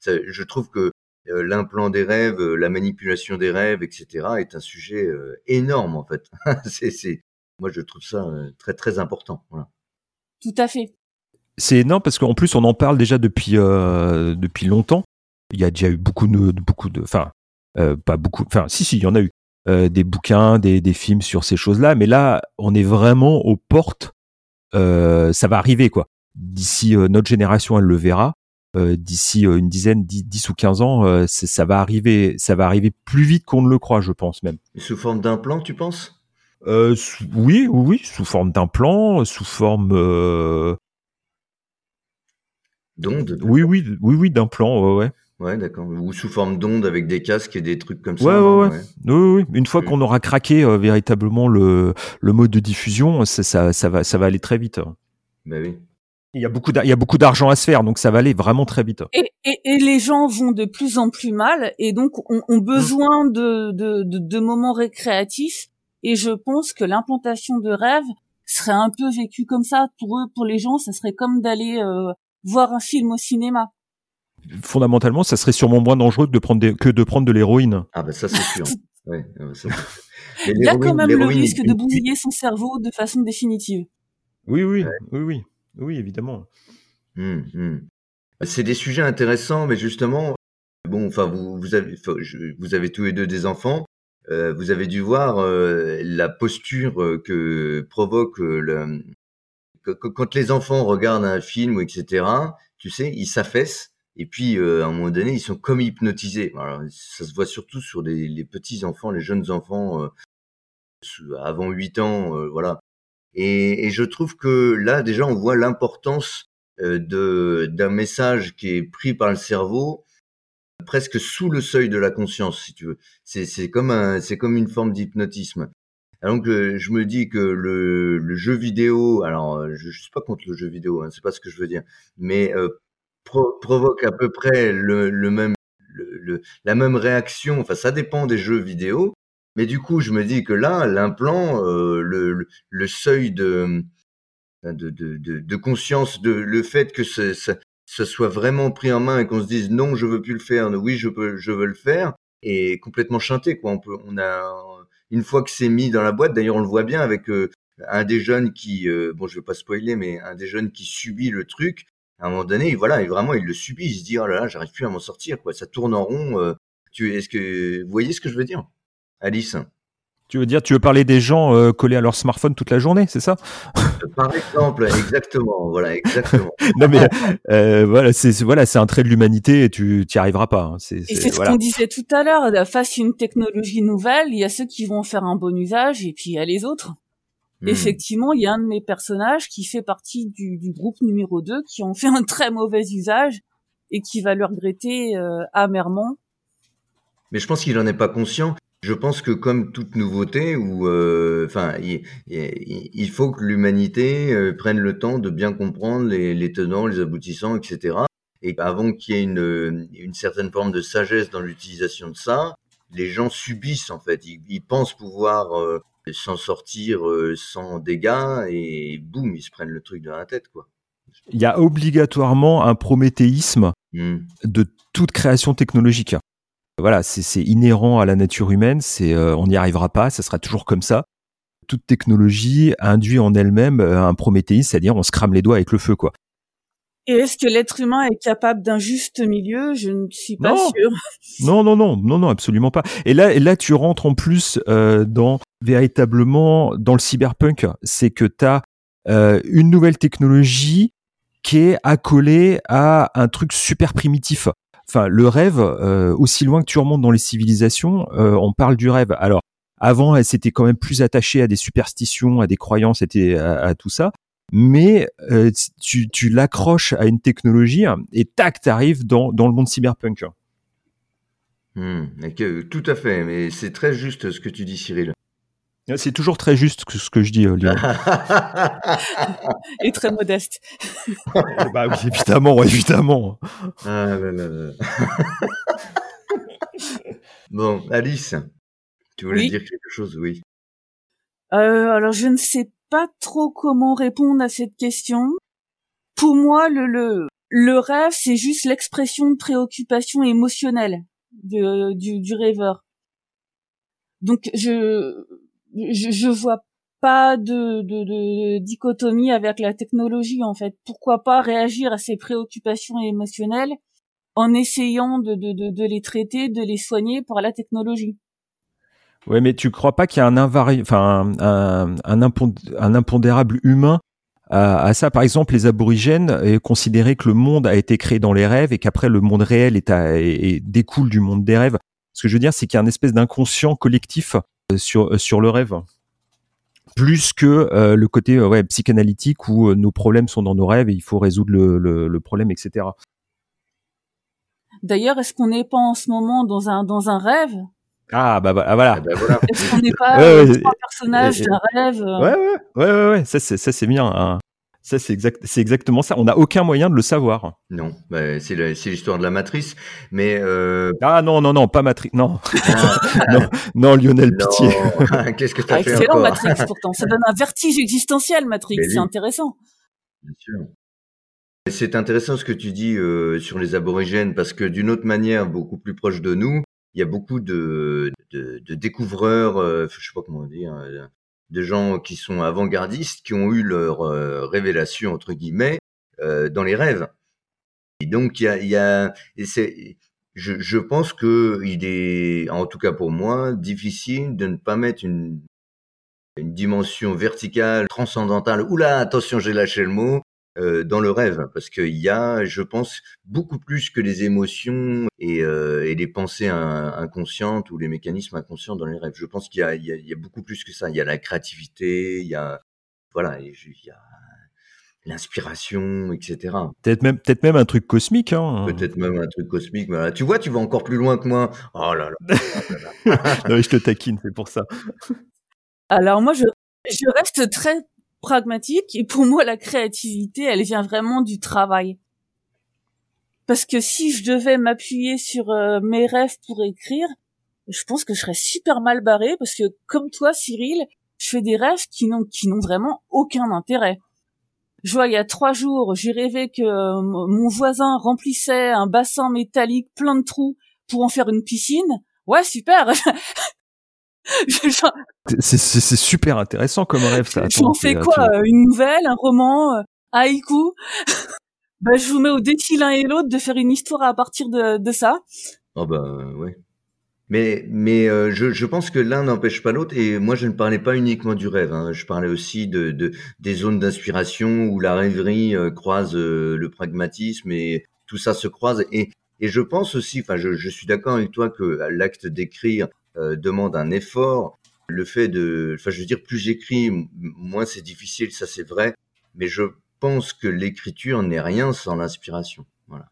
Speaker 1: je trouve que euh, l'implant des rêves, euh, la manipulation des rêves, etc., est un sujet euh, énorme en fait. c'est, moi, je trouve ça très très important. Voilà.
Speaker 2: Tout à fait.
Speaker 3: C'est énorme parce qu'en plus, on en parle déjà depuis euh, depuis longtemps. Il y a déjà eu beaucoup de beaucoup de, enfin, euh, pas beaucoup, enfin, si si, il y en a eu euh, des bouquins, des, des films sur ces choses-là, mais là, on est vraiment aux portes. ça va arriver quoi. D'ici notre génération, elle le verra. D'ici une dizaine, 10, ou 15 ans, ça va arriver, ça va arriver plus vite qu'on ne le croit, je pense même.
Speaker 1: Sous forme d'implant, tu penses?
Speaker 3: Euh, oui, oui, oui, sous forme d'implant, sous forme euh...
Speaker 1: d'onde.
Speaker 3: Oui, oui, oui, oui, d'implant, ouais, ouais.
Speaker 1: Ouais, d'accord. Ou sous forme d'onde avec des casques et des trucs comme
Speaker 3: ouais,
Speaker 1: ça.
Speaker 3: Ouais, ouais, oui, oui. Une fois qu'on aura craqué euh, véritablement le, le mode de diffusion, ça, ça, ça, va, ça va aller très vite.
Speaker 1: Ben oui.
Speaker 3: Il y a beaucoup, il y a beaucoup d'argent à se faire, donc ça va aller vraiment très vite.
Speaker 2: Et, et, et, les gens vont de plus en plus mal, et donc ont, ont besoin de, de, de, de moments récréatifs et je pense que l'implantation de rêve serait un peu vécue comme ça pour eux, pour les gens, ça serait comme d'aller euh, voir un film au cinéma.
Speaker 3: Fondamentalement, ça serait sûrement moins dangereux de prendre que de prendre de l'héroïne.
Speaker 1: Ah ben ça c'est sûr. ouais,
Speaker 2: ça... Il y a quand même le risque de bousiller son cerveau de façon définitive.
Speaker 3: Oui, oui, ouais. oui, oui, oui, évidemment.
Speaker 1: Mmh, mmh. C'est des sujets intéressants, mais justement, bon, enfin, vous, vous avez, vous avez tous les deux des enfants. Euh, vous avez dû voir euh, la posture euh, que provoque le quand les enfants regardent un film, etc. Tu sais, ils s'affaissent et puis à un moment donné, ils sont comme hypnotisés. Ça se voit surtout sur les, petits enfants, les jeunes enfants avant 8 ans, voilà. Et, je trouve que là, déjà, on voit l'importance d'un message qui est pris par le cerveau presque sous le seuil de la conscience, si tu veux. C'est comme une forme d'hypnotisme. Donc euh, je me dis que le, jeu vidéo, alors euh, je, je suis pas contre le jeu vidéo, hein, c'est pas ce que je veux dire, mais euh, provoque à peu près le, même, la même réaction. Enfin, ça dépend des jeux vidéo, mais du coup je me dis que là, l'implant, le, le, seuil de conscience, le fait que ce, soit vraiment pris en main et qu'on se dise non, je veux plus le faire, oui, je peux, veux le faire, et complètement chanté quoi. On a une fois que c'est mis dans la boîte. D'ailleurs, on le voit bien avec euh, un des jeunes qui, euh, bon, je vais pas spoiler, mais un des jeunes qui subit le truc. À un moment donné, voilà, et vraiment, il le subit. Il se dit oh là là, j'arrive plus à m'en sortir quoi. Ça tourne en rond. Euh, tu, est-ce que vous voyez ce que je veux dire, Alice?
Speaker 3: Tu veux dire, tu veux parler des gens euh, collés à leur smartphone toute la journée, c'est ça?
Speaker 1: Par exemple, exactement, voilà, exactement.
Speaker 3: non mais euh, voilà, c'est voilà, c'est un trait de l'humanité et tu t'y arriveras pas. Hein.
Speaker 2: C'est, et c'est ce qu'on disait tout à l'heure. Face à une technologie nouvelle, il y a ceux qui vont faire un bon usage et puis il y a les autres. Hmm. Effectivement, il y a un de mes personnages qui fait partie du, du, groupe numéro 2 qui ont fait un très mauvais usage et qui va le regretter euh, amèrement.
Speaker 1: Mais je pense qu'il en est pas conscient. Je pense que comme toute nouveauté, ou euh, enfin, il, faut que l'humanité euh, prenne le temps de bien comprendre les, tenants, les aboutissants, etc. Et avant qu'il y ait une, une certaine forme de sagesse dans l'utilisation de ça, les gens subissent en fait. Ils, pensent pouvoir euh, s'en sortir sans dégâts et boum, ils se prennent le truc dans la tête, quoi.
Speaker 3: Il y a obligatoirement un prométhéisme mmh. de toute création technologique voilà, c'est inhérent à la nature humaine. C'est, euh, on n'y arrivera pas, ça sera toujours comme ça. Toute technologie induit en elle-même euh, un prométhéisme, c'est-à-dire on se crame les doigts avec le feu, quoi.
Speaker 2: Et est-ce que l'être humain est capable d'un juste milieu? Je ne suis pas sûr.
Speaker 3: Non, non, non, non, non, absolument pas. Et là, et là, tu rentres en plus euh, dans véritablement dans le cyberpunk. C'est que tu as une nouvelle technologie qui est accolée à un truc super primitif. Enfin, le rêve, euh, aussi loin que tu remontes dans les civilisations, euh, on parle du rêve. Alors, avant, elle s'était quand même plus attachée à des superstitions, à des croyances, à, à tout ça. Mais euh, tu, l'accroches à une technologie et tac, t'arrives dans, dans le monde cyberpunk.
Speaker 1: Mmh, tout à fait, mais c'est très juste ce que tu dis, Cyril.
Speaker 3: C'est toujours très juste ce que je dis, euh, Lyon.
Speaker 2: Et très modeste.
Speaker 3: bah oui, évidemment, évidemment.
Speaker 1: Ah bon, Alice, tu voulais dire quelque chose, oui.
Speaker 2: euh, Alors je ne sais pas trop comment répondre à cette question. Pour moi, le, le, le rêve, c'est juste l'expression de préoccupation émotionnelle de, du, du rêveur. Donc je, je, je vois pas de, de, de, dichotomie avec la technologie en fait. Pourquoi pas réagir à ces préoccupations émotionnelles en essayant de, de, de, les traiter, de les soigner par la technologie?
Speaker 3: Ouais, mais tu crois pas qu'il y a un invari... enfin un, un, un impondérable humain à, ça? Par exemple, les aborigènes considéraient que le monde a été créé dans les rêves et qu'après le monde réel est et découle du monde des rêves. Ce que je veux dire, c'est qu'il y a une espèce d'inconscient collectif euh, sur euh, sur le rêve plus que euh, le côté ouais, psychanalytique où nos problèmes sont dans nos rêves et il faut résoudre le, le, le problème, etc.
Speaker 2: D'ailleurs, est-ce qu'on n'est pas en ce moment dans un dans un rêve?
Speaker 3: Ah bah, bah voilà. Ah, bah, voilà.
Speaker 2: est-ce qu'on n'est pas ouais, ouais, un personnage d'un rêve
Speaker 3: Ouais ouais ouais ouais, ouais. ça c'est ça c'est bien. Hein. Ça, c'est exact, c'est exactement ça. On n'a aucun moyen de le savoir.
Speaker 1: Non, bah, c'est l'histoire de la matrice, mais euh...
Speaker 3: ah non non non pas matrice, non. non, non Lionel Pitié.
Speaker 1: Qu'est-ce que tu as ah, fait
Speaker 2: Excellent Matrix pourtant, ça donne un vertige existentiel Matrix, c'est intéressant.
Speaker 1: Bien sûr. C'est intéressant ce que tu dis euh, sur les aborigènes parce que d'une autre manière, beaucoup plus proche de nous, il y a beaucoup de, de, de découvreurs, euh, je sais pas comment dire, euh, de gens qui sont avant-gardistes, qui ont eu leur euh, révélation entre guillemets euh, dans les rêves. Et donc il y a, y a c'est, je, je pense que il est, en tout cas pour moi, difficile de ne pas mettre une une dimension verticale, transcendantale. Oula, attention, j'ai lâché le mot. Euh, dans le rêve, parce qu'il y a, je pense, beaucoup plus que les émotions et, euh, et les pensées inconscientes ou les mécanismes inconscients dans les rêves. Je pense qu'il y, y, y a, beaucoup plus que ça. Il y a la créativité, il y a, voilà, il y a l'inspiration, etc.
Speaker 3: Peut-être même, peut-être même un truc cosmique. Hein.
Speaker 1: Peut-être même un truc cosmique. Voilà. Tu vois, tu vas encore plus loin que moi. Oh là là.
Speaker 3: non, je te taquine, c'est pour ça.
Speaker 2: Alors moi, je, je reste très pragmatique et pour moi la créativité elle vient vraiment du travail. Parce que si je devais m'appuyer sur euh, mes rêves pour écrire je pense que je serais super mal barré parce que comme toi Cyril je fais des rêves qui n'ont qui n'ont vraiment aucun intérêt. Je vois il y a trois jours j'ai rêvé que euh, mon voisin remplissait un bassin métallique plein de trous pour en faire une piscine. Ouais super
Speaker 3: C'est super intéressant comme rêve, ça.
Speaker 2: J'en fais quoi euh, Une nouvelle, un roman, euh, haïku bah, Je vous mets au défi l'un et l'autre de faire une histoire à partir de, de ça.
Speaker 1: Oh bah ouais. Mais, mais euh, je, je, pense que l'un n'empêche pas l'autre. Et moi, je ne parlais pas uniquement du rêve. Hein. Je parlais aussi de, de des zones d'inspiration où la rêverie croise le pragmatisme et tout ça se croise. Et, et je pense aussi, enfin, je, je suis d'accord avec toi que l'acte d'écrire euh, demande un effort. Le fait de, enfin, je veux dire, plus j'écris, moins c'est difficile, ça c'est vrai. Mais je pense que l'écriture n'est rien sans l'inspiration. Voilà.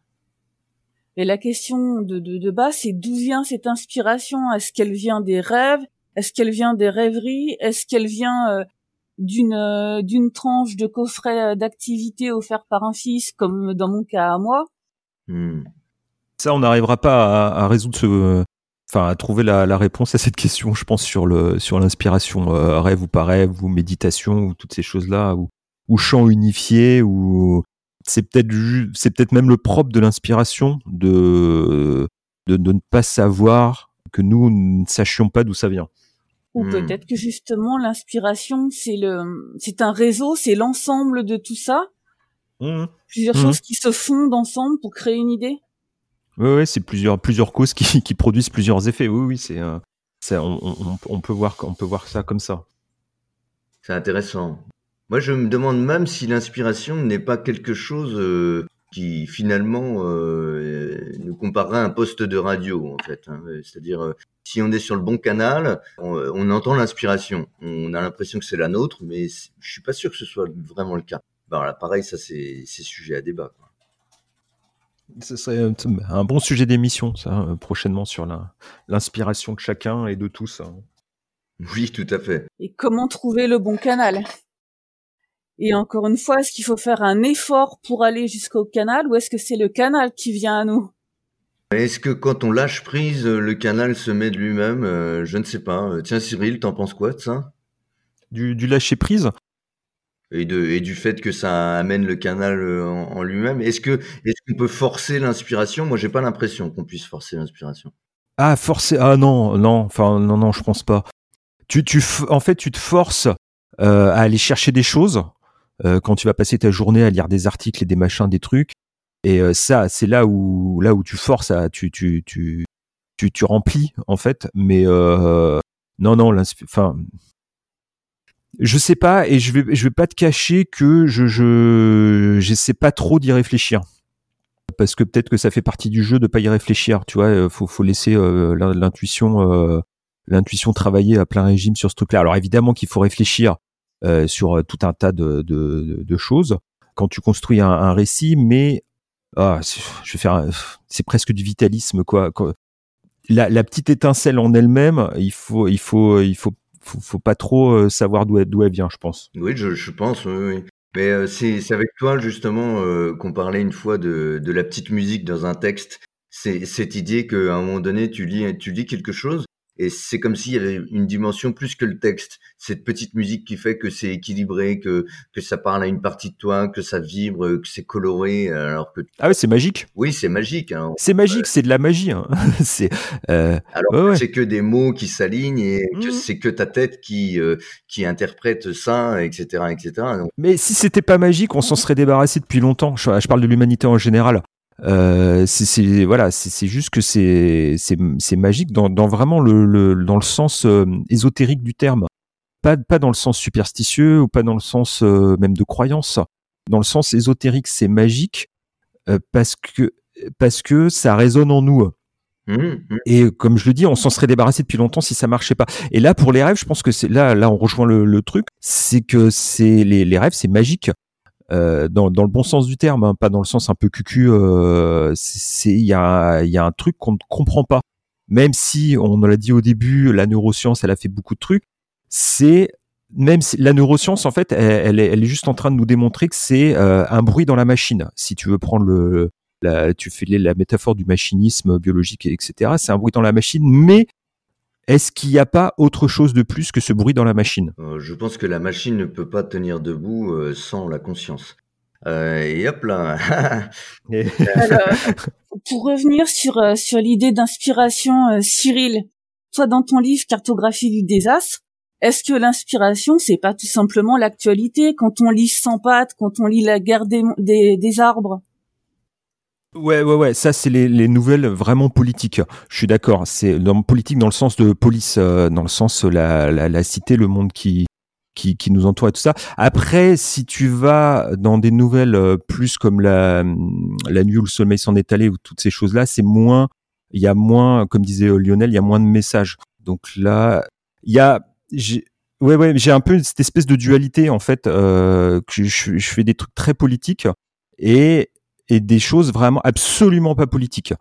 Speaker 2: Et la question de, de, de base, c'est d'où vient cette inspiration? Est-ce qu'elle vient des rêves? Est-ce qu'elle vient des rêveries? Est-ce qu'elle vient euh, d'une euh, d'une tranche de coffret d'activité offert par un fils, comme dans mon cas à moi?
Speaker 3: Hmm. Ça, on n'arrivera pas à, à, résoudre ce, enfin à trouver la, la, réponse à cette question, je pense sur le sur l'inspiration euh, rêve ou pas rêve ou méditation ou toutes ces choses là ou ou chant unifié ou c'est peut-être c'est peut-être même le propre de l'inspiration de, de de ne pas savoir que nous ne sachions pas d'où ça vient.
Speaker 2: Ou hmm. peut-être que justement l'inspiration c'est le c'est un réseau, c'est l'ensemble de tout ça. Mmh. Plusieurs mmh. choses qui se fondent ensemble pour créer une idée.
Speaker 3: Oui, c'est plusieurs, plusieurs causes qui, produisent plusieurs effets. Oui, oui, c'est, euh, on, on, peut voir, on peut voir ça comme ça.
Speaker 1: C'est intéressant. Moi, je me demande même si l'inspiration n'est pas quelque chose euh, qui finalement euh, nous comparerait à un poste de radio, en fait. Hein. C'est-à-dire, si on est sur le bon canal, on, entend l'inspiration. On a l'impression que c'est la nôtre, mais je suis pas sûr que ce soit vraiment le cas. Bah, pareil, ça c'est sujet à débat.
Speaker 3: Ce serait un bon sujet d'émission, ça, euh, prochainement, sur l'inspiration de chacun et de tous. Hein.
Speaker 1: Oui, tout à fait.
Speaker 2: Et comment trouver le bon canal? Et encore une fois, est-ce qu'il faut faire un effort pour aller jusqu'au canal ou est-ce que c'est le canal qui vient à nous?
Speaker 1: Est-ce que quand on lâche prise, le canal se met de lui-même? Euh, Je ne sais pas. Tiens, Cyril, t'en penses quoi de ça?
Speaker 3: Du, du lâcher prise?
Speaker 1: Et, du fait que ça amène le canal euh, en, lui-même. Est-ce que est-ce qu'on peut forcer l'inspiration? Moi, j'ai pas l'impression qu'on puisse forcer l'inspiration.
Speaker 3: Ah, forcer Ah non, non, enfin non, non, je pense pas. Tu, tu, en fait, tu te forces euh, à aller chercher des choses euh, quand tu vas passer ta journée à lire des articles et des machins, des trucs. Et ça, c'est là où là où tu forces à tu tu tu tu, tu remplis en fait. Mais non, non, enfin je sais pas et je vais je vais pas te cacher que je je j'essaie pas trop d'y réfléchir. Parce que peut-être que ça fait partie du jeu de pas y réfléchir tu vois euh, faut faut laisser euh, l'intuition euh, l'intuition travailler à plein régime sur ce truc là alors évidemment qu'il faut réfléchir sur tout un tas de, de, de, choses quand tu construis un, récit mais ah, je vais faire c'est presque du vitalisme quoi. La, la petite étincelle en elle-même il faut il faut il faut faut, faut pas trop euh, savoir d'où elle, d'où vient, je pense.
Speaker 1: Oui, je, pense, oui. Mais euh, c'est, c'est avec toi justement euh, qu'on parlait une fois de, de la petite musique dans un texte. C'est cette idée qu'à un moment donné, tu lis, tu lis quelque chose et c'est comme s'il y avait une dimension plus que le texte. Cette petite musique qui fait que c'est équilibré, que, que ça parle à une partie de toi, que ça vibre, que c'est coloré, alors que...
Speaker 3: Ah ouais, c'est magique.
Speaker 1: Oui, c'est magique. Hein.
Speaker 3: C'est magique, c'est de la magie. Hein. c'est,
Speaker 1: euh... Alors ouais, c'est que des mots qui s'alignent et que mmh. c'est que ta tête qui, euh, qui interprète ça, etc. etc. Donc...
Speaker 3: Mais si c'était pas magique, on s'en serait débarrassé depuis longtemps. Je, je parle de l'humanité en général. Euh, c'est voilà, c'est juste que c'est c'est magique dans, dans vraiment le, le, dans le sens euh, ésotérique du terme, pas pas dans le sens superstitieux ou pas dans le sens euh, même de croyance. Dans le sens ésotérique, c'est magique euh, parce que parce que ça résonne en nous. Mmh, mmh. Et comme je le dis, on s'en serait débarrassé depuis longtemps si ça marchait pas. Et là, pour les rêves, je pense que c'est là, là, on rejoint le, le truc, c'est que c'est les, les rêves, c'est magique euh, dans, dans, le bon sens du terme, hein, pas dans le sens un peu cucu. Euh, il y a, y a un truc qu'on ne comprend pas. Même si on l'a dit au début, la neuroscience, elle a fait beaucoup de trucs. C'est même si la neuroscience, en fait, elle, elle, est, juste en train de nous démontrer que c'est euh, un bruit dans la machine. Si tu veux prendre le, la, tu fais la métaphore du machinisme biologique, etc. C'est un bruit dans la machine, mais est-ce qu'il n'y a pas autre chose de plus que ce bruit dans la machine?
Speaker 1: Euh, Je pense que la machine ne peut pas tenir debout euh, sans la conscience. Euh, et hop là.
Speaker 2: pour revenir sur sur l'idée d'inspiration, Cyril, toi dans ton livre Cartographie du désastre, est-ce que l'inspiration c'est pas tout simplement l'actualité? Quand on lit Sans pattes, quand on lit La guerre des, des, des arbres?
Speaker 3: Ouais, ouais, ouais. Ça, c'est les, les, nouvelles vraiment politiques. Je suis d'accord. C'est politique dans le sens de police, euh, dans le sens la, la, la, cité, le monde qui, qui, qui nous entoure et tout ça. Après, si tu vas dans des nouvelles euh, plus comme la, la nuit où le sommeil s'en est allé ou toutes ces choses-là, c'est moins, il y a moins, comme disait euh, Lionel, il y a moins de messages. Donc là, il y a, ouais, ouais, j'ai un peu cette espèce de dualité en fait. Euh, que je, je fais des trucs très politiques et et des choses vraiment absolument pas politiques.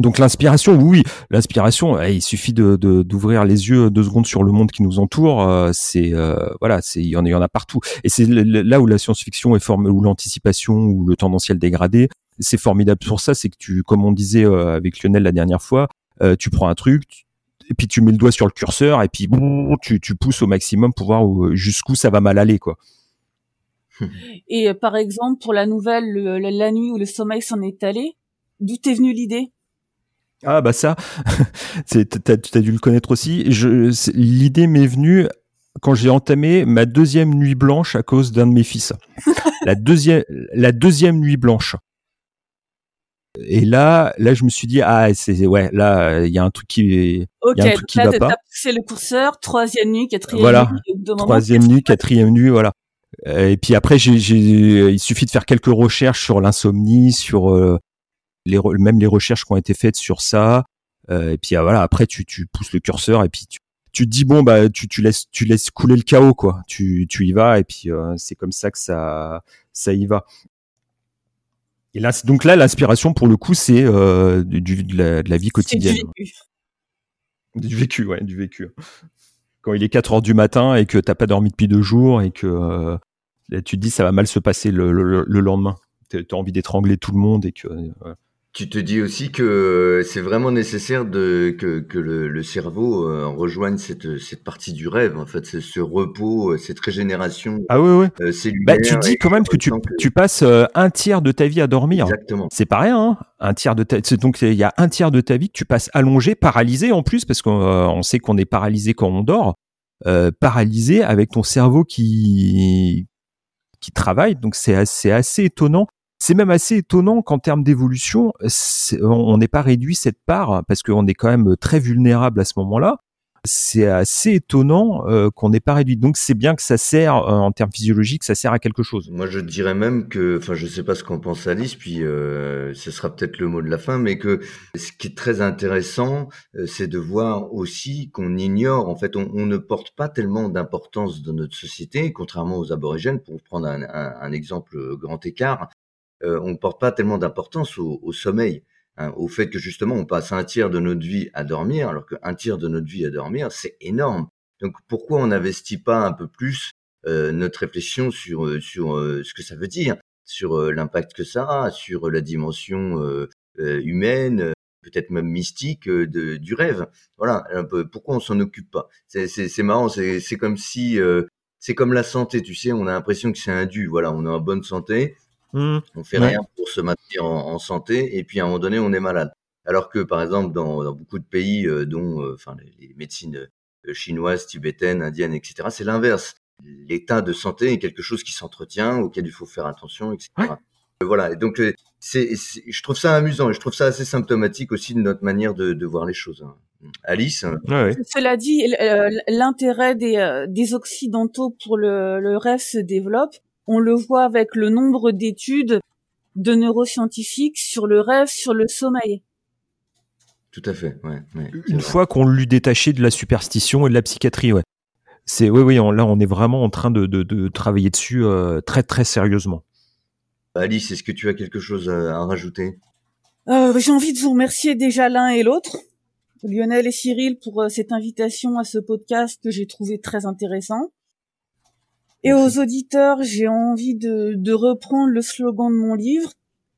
Speaker 3: Donc l'inspiration, oui, l'inspiration, eh, il suffit de d'ouvrir les yeux deux secondes sur le monde qui nous entoure. Euh, c'est euh, voilà, c'est il y en a, y en a partout. Et c'est là où la science-fiction est formée, où l'anticipation, ou le tendanciel dégradé, c'est formidable pour ça. C'est que tu, comme on disait euh, avec Lionel la dernière fois, tu prends un truc, et puis tu mets le doigt sur le curseur, et puis tu, tu pousses au maximum pour voir jusqu'où ça va mal aller, quoi.
Speaker 2: Et euh, par exemple, pour la nouvelle la, nuit où le sommeil s'en est allé, d'où t'es venue l'idée?
Speaker 3: Ah bah ça, t'as as dû le connaître aussi. L'idée m'est venue quand j'ai entamé ma deuxième nuit blanche à cause d'un de mes fils. la deuxième, la deuxième nuit blanche. Et là, là, je me suis dit ah c'est ouais là il y a un truc qui
Speaker 2: Ok,
Speaker 3: y a un truc
Speaker 2: qui va pas. poussé le curseur, troisième nuit, quatrième
Speaker 3: voilà.
Speaker 2: nuit.
Speaker 3: Troisième nuit, quatrième nuit, voilà. Euh, et puis après, j'ai, il suffit de faire quelques recherches sur l'insomnie, sur euh, les, même les recherches qui ont été faites sur ça. Euh, et puis voilà, après tu, tu pousses le curseur et puis tu, tu te dis bon bah tu, tu laisses tu laisses couler le chaos quoi. Tu, tu y vas et puis c'est comme ça que ça ça y va. Et là, donc là, l'inspiration pour le coup, c'est de, la, de la vie quotidienne. Du vécu. Du vécu, ouais, du vécu quand il est 4 heures du matin et que t'as pas dormi depuis deux jours et que euh, tu te dis ça va mal se passer le, le, le lendemain. T'as envie d'étrangler tout le monde et que. Euh,
Speaker 1: Tu te dis aussi que c'est vraiment nécessaire de que, que le, le cerveau euh, rejoigne cette, cette partie du rêve, en fait, ce repos, euh, cette régénération
Speaker 3: Ah oui, oui.
Speaker 1: euh.
Speaker 3: Bah, tu dis quand même que tu,
Speaker 1: sent que-
Speaker 3: tu passes euh, un tiers de ta vie à dormir.
Speaker 1: Exactement.
Speaker 3: C'est pas rien, hein un tiers de ta... donc il y a un tiers de ta vie que tu passes allongé, paralysé en plus, parce qu'on euh, on sait qu'on est paralysé quand on dort, euh, paralysé avec ton cerveau qui qui travaille. Donc c'est assez, assez étonnant. C'est même assez étonnant qu'en termes d'évolution, on n'ait pas réduit cette part parce qu'on est quand même très vulnérable à ce moment-là. C'est assez étonnant euh, qu'on n'ait pas réduit. Donc c'est bien que ça sert euh, en termes physiologiques, ça sert à quelque chose.
Speaker 1: Moi, je dirais même que, enfin, je sais pas ce qu'en pense Alice, puis euh, ce sera peut-être le mot de la fin, mais que ce qui est très intéressant, c'est de voir aussi qu'on ignore, en fait, on, ne porte pas tellement d'importance dans notre société, contrairement aux aborigènes, pour prendre un, exemple grand écart, euh, on ne porte pas tellement d'importance au, sommeil. hein, au fait que justement on passe un tiers de notre vie à dormir, alors qu'un tiers de notre vie à dormir, c'est énorme. Donc pourquoi on n'investit pas un peu plus euh, notre réflexion sur euh, sur ce que ça veut dire, sur l'impact que ça a, sur la dimension humaine, peut-être même mystique de, du rêve? Voilà, pourquoi on s'en occupe pas? C'est marrant, c'est comme si c'est comme la santé, tu sais, on a l'impression que c'est un. Voilà, on est en bonne santé, on fait
Speaker 3: Ouais.
Speaker 1: rien pour se maintenir en, en santé, et puis à un moment donné, on est malade. Alors que par exemple, dans, dans beaucoup de pays, euh, dont euh, enfin les, les médecines euh, chinoises, tibétaines, indiennes, etc., c'est l'inverse. L'état de santé est quelque chose qui s'entretient, auquel il faut faire attention, etc.
Speaker 3: Ouais.
Speaker 1: Voilà. Et donc, c'est, c'est- je trouve ça amusant et je trouve ça assez symptomatique aussi de notre manière de, de voir les choses. hein. Alice,
Speaker 3: Ouais, ouais.
Speaker 2: Cela dit, l'intérêt des, des occidentaux pour le, le rêve se développe. On le voit avec le nombre d'études de neuroscientifiques sur le rêve, sur le sommeil.
Speaker 1: tout à fait. Ouais,
Speaker 3: Une
Speaker 1: vrai.
Speaker 3: fois qu'on l'eut détaché de la superstition et de la psychiatrie, ouais. C'est oui, oui. on- là, on est vraiment en train de, de, de travailler dessus euh, très, très sérieusement.
Speaker 1: Alice, est-ce que tu as quelque chose à, à rajouter?
Speaker 2: Euh, J'ai envie de vous remercier déjà l'un et l'autre, Lionel et Cyril, pour euh, cette invitation à ce podcast que j'ai trouvé très intéressant. Et aux auditeurs, j'ai envie de, de reprendre le slogan de mon livre.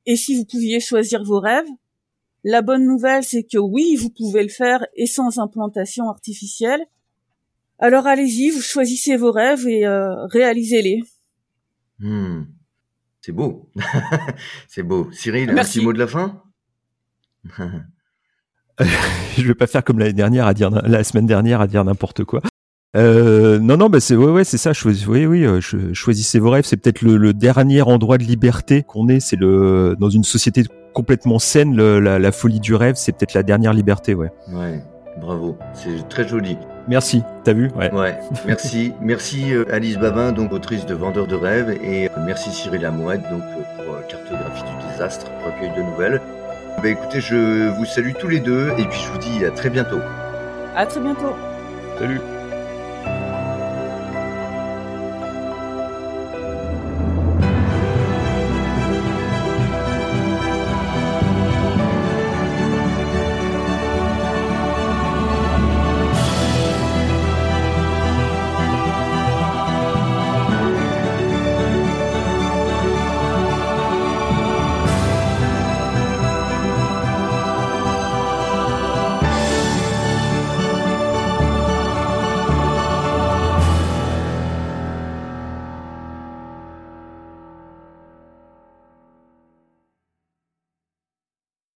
Speaker 2: Et si vous pouviez choisir vos rêves La bonne nouvelle, c'est que oui, vous pouvez le faire et sans implantation artificielle. Alors allez-y, vous choisissez vos rêves et euh, réalisez-les.
Speaker 1: Hmm. C'est beau. c'est beau. Cyril, un
Speaker 2: Merci.
Speaker 1: petit mot de la fin?
Speaker 3: Je vais pas faire comme l'année dernière à dire la semaine dernière à dire n'importe quoi. Euh, non, non, bah c'est ouais, ouais, c'est ça. Choisis, oui, oui, euh, cho- choisissez vos rêves. C'est peut-être le, le dernier endroit de liberté qu'on ait. C'est le dans une société complètement saine, le- la, la folie du rêve, c'est peut-être la dernière liberté. Ouais.
Speaker 1: Ouais, bravo. C'est très joli.
Speaker 3: Merci. T'as vu? Ouais.
Speaker 1: Ouais, merci. merci euh, Alice Babin, donc autrice de Vendeurs de rêves, et euh, merci Cyril Amouette, donc euh, pour euh, Cartographie du désastre, recueil de nouvelles. Bah, écoutez, je vous salue tous les deux, et puis je vous dis à très bientôt.
Speaker 2: À très bientôt.
Speaker 3: Salut.